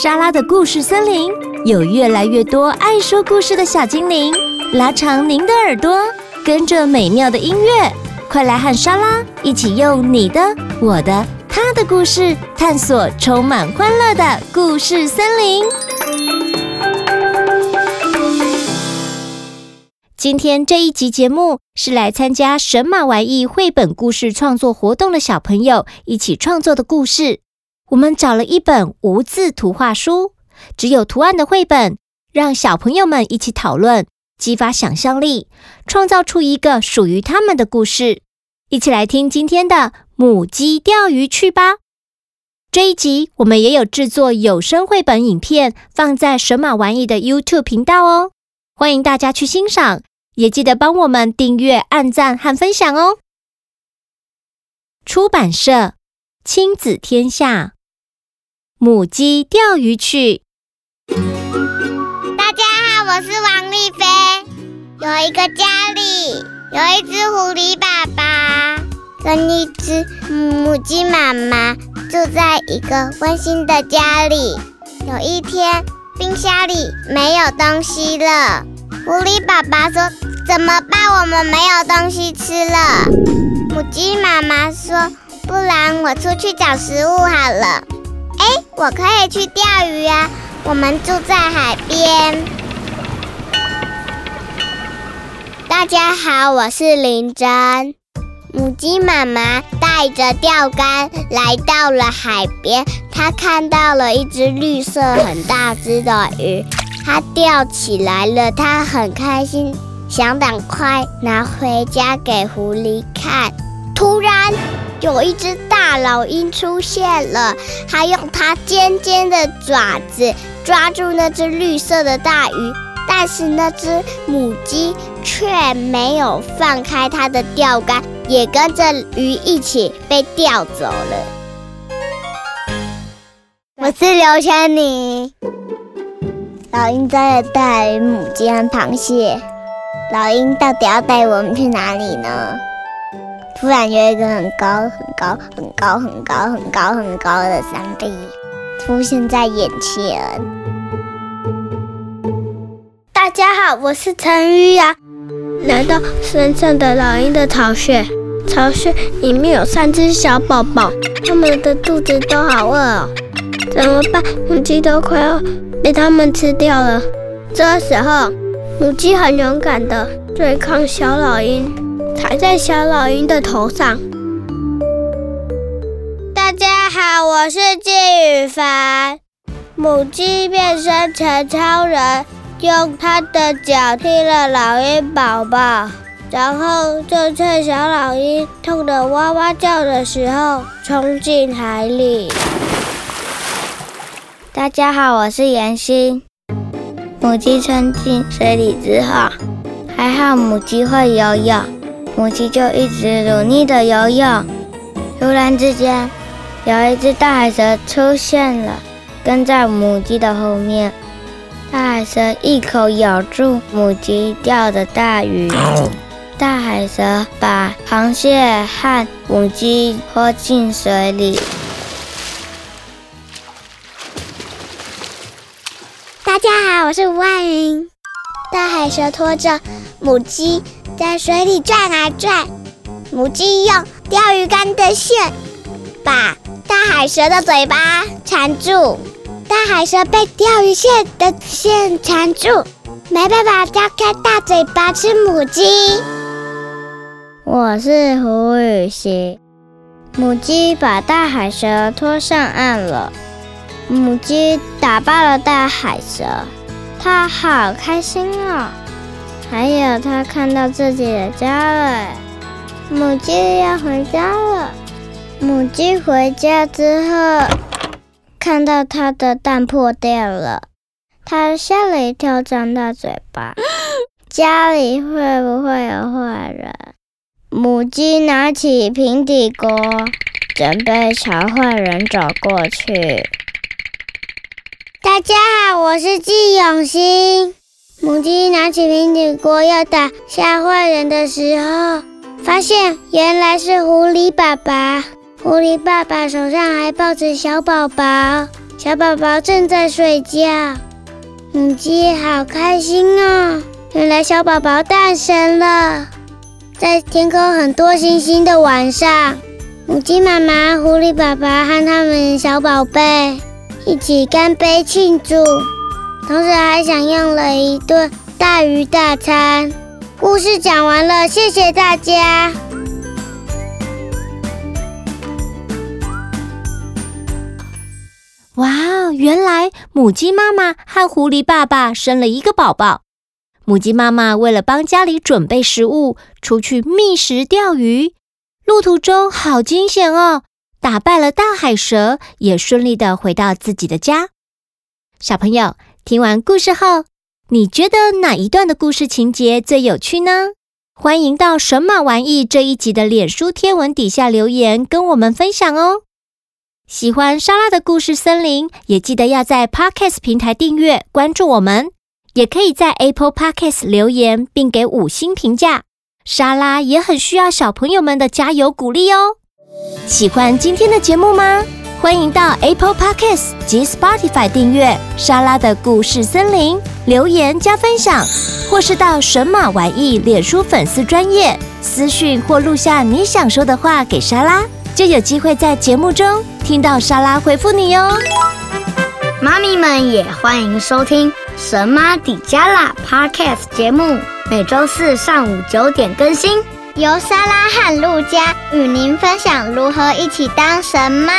莎拉的故事森林有越来越多爱说故事的小精灵，拉长您的耳朵，跟着美妙的音乐，快来和莎拉一起用你的、我的、他的故事，探索充满欢乐的故事森林。今天这一集节目是来参加神马玩意绘本故事创作活动的小朋友一起创作的故事。我们找了一本无字图画书，只有图案的绘本，让小朋友们一起讨论，激发想象力，创造出一个属于他们的故事。一起来听今天的《母鸡钓鱼去》吧。这一集我们也有制作有声绘本影片，放在神马玩意的 YouTube 频道哦，欢迎大家去欣赏。也记得帮我们订阅、按赞和分享哦。出版社：亲子天下。母鸡钓鱼去。大家好，我是王丽菲。有一个家里有一只狐狸爸爸跟一只母鸡妈妈住在一个温馨的家里。有一天，冰箱里没有东西了。狐狸爸爸说：“怎么办？我们没有东西吃了。”母鸡妈妈说：“不然我出去找食物好了。”我可以去钓鱼啊！我们住在海边。大家好，我是林真。母鸡妈妈带着钓竿来到了海边，她看到了一只绿色很大只的鱼。它钓起来了，它很开心，想赶快拿回家给狐狸看。突然，有一只大老鹰出现了，它用它尖尖的爪子抓住那只绿色的大鱼，但是那只母鸡却没有放开它的钓竿，也跟着鱼一起被钓走了。我是刘千妮。老鹰在带母鸡和螃蟹，老鹰到底要带我们去哪里呢？突然有一个很高、很高、很高、很高、很高、很高的山壁出现在眼前。大家好，我是陈玉雅，来到深深的老鹰的巢穴，巢穴里面有三只小宝宝，他们的肚子都好饿哦，怎么办？母鸡都快要。被他们吃掉了。这时候，母鸡很勇敢地对抗小老鹰，踩在小老鹰的头上。大家好，我是季雨凡。母鸡变身成超人，用它的脚踢了老鹰宝宝，然后就趁小老鹰痛得哇哇叫的时候，冲进海里。大家好，我是妍希。母鸡冲进水里之后，还好母鸡会游泳，母鸡就一直努力的游泳。突然之间，有一只大海蛇出现了，跟在母鸡的后面。大海蛇一口咬住母鸡钓的大鱼，大海蛇把螃蟹和母鸡拖进水里。大家好，我是吴爱云。大海蛇拖着母鸡在水里转啊转，母鸡用钓鱼竿的线把大海蛇的嘴巴缠住，大海蛇被钓鱼线的线缠住，没办法张开大嘴巴吃母鸡。我是胡雨欣，母鸡把大海蛇拖上岸了。母鸡打败了大海蛇，它好开心哦。还有，它看到自己的家了。母鸡要回家了。母鸡回家之后，看到它的蛋破掉了，它吓了一跳，张大嘴巴。家里会不会有坏人？母鸡拿起平底锅，准备朝坏人走过去。大家好，我是季永新。母鸡拿起平底锅要打吓坏人的时候，发现原来是狐狸爸爸。狐狸爸爸手上还抱着小宝宝。小宝宝正在睡觉。母鸡好开心哦，原来小宝宝诞生了。在天空很多星星的晚上，母鸡妈妈、狐狸爸爸和他们小宝贝一起干杯庆祝，同时还享用了一顿大鱼大餐。故事讲完了，谢谢大家。哇，原来母鸡妈妈和狐狸爸爸生了一个宝宝。母鸡妈妈为了帮家里准备食物，出去觅食钓鱼，路途中好惊险哦，打败了大海蛇，也顺利的回到自己的家。小朋友，听完故事后，你觉得哪一段的故事情节最有趣呢？欢迎到神马玩意这一集的脸书贴文底下留言，跟我们分享哦。喜欢莎拉的故事森林，也记得要在 Podcast 平台订阅关注我们，也可以在 Apple Podcast 留言并给五星评价。莎拉也很需要小朋友们的加油鼓励哦。喜欢今天的节目吗？欢迎到 Apple Podcast 及 Spotify 订阅莎拉的故事森林，留言加分享，或是到神马玩意脸书粉丝专页私讯或录下你想说的话给莎拉。就有机会在节目中听到莎拉回复你哟。妈咪们也欢迎收听《神妈底加拉》Podcast 节目，每周四上午九点更新，由莎拉和路加与您分享如何一起当神妈。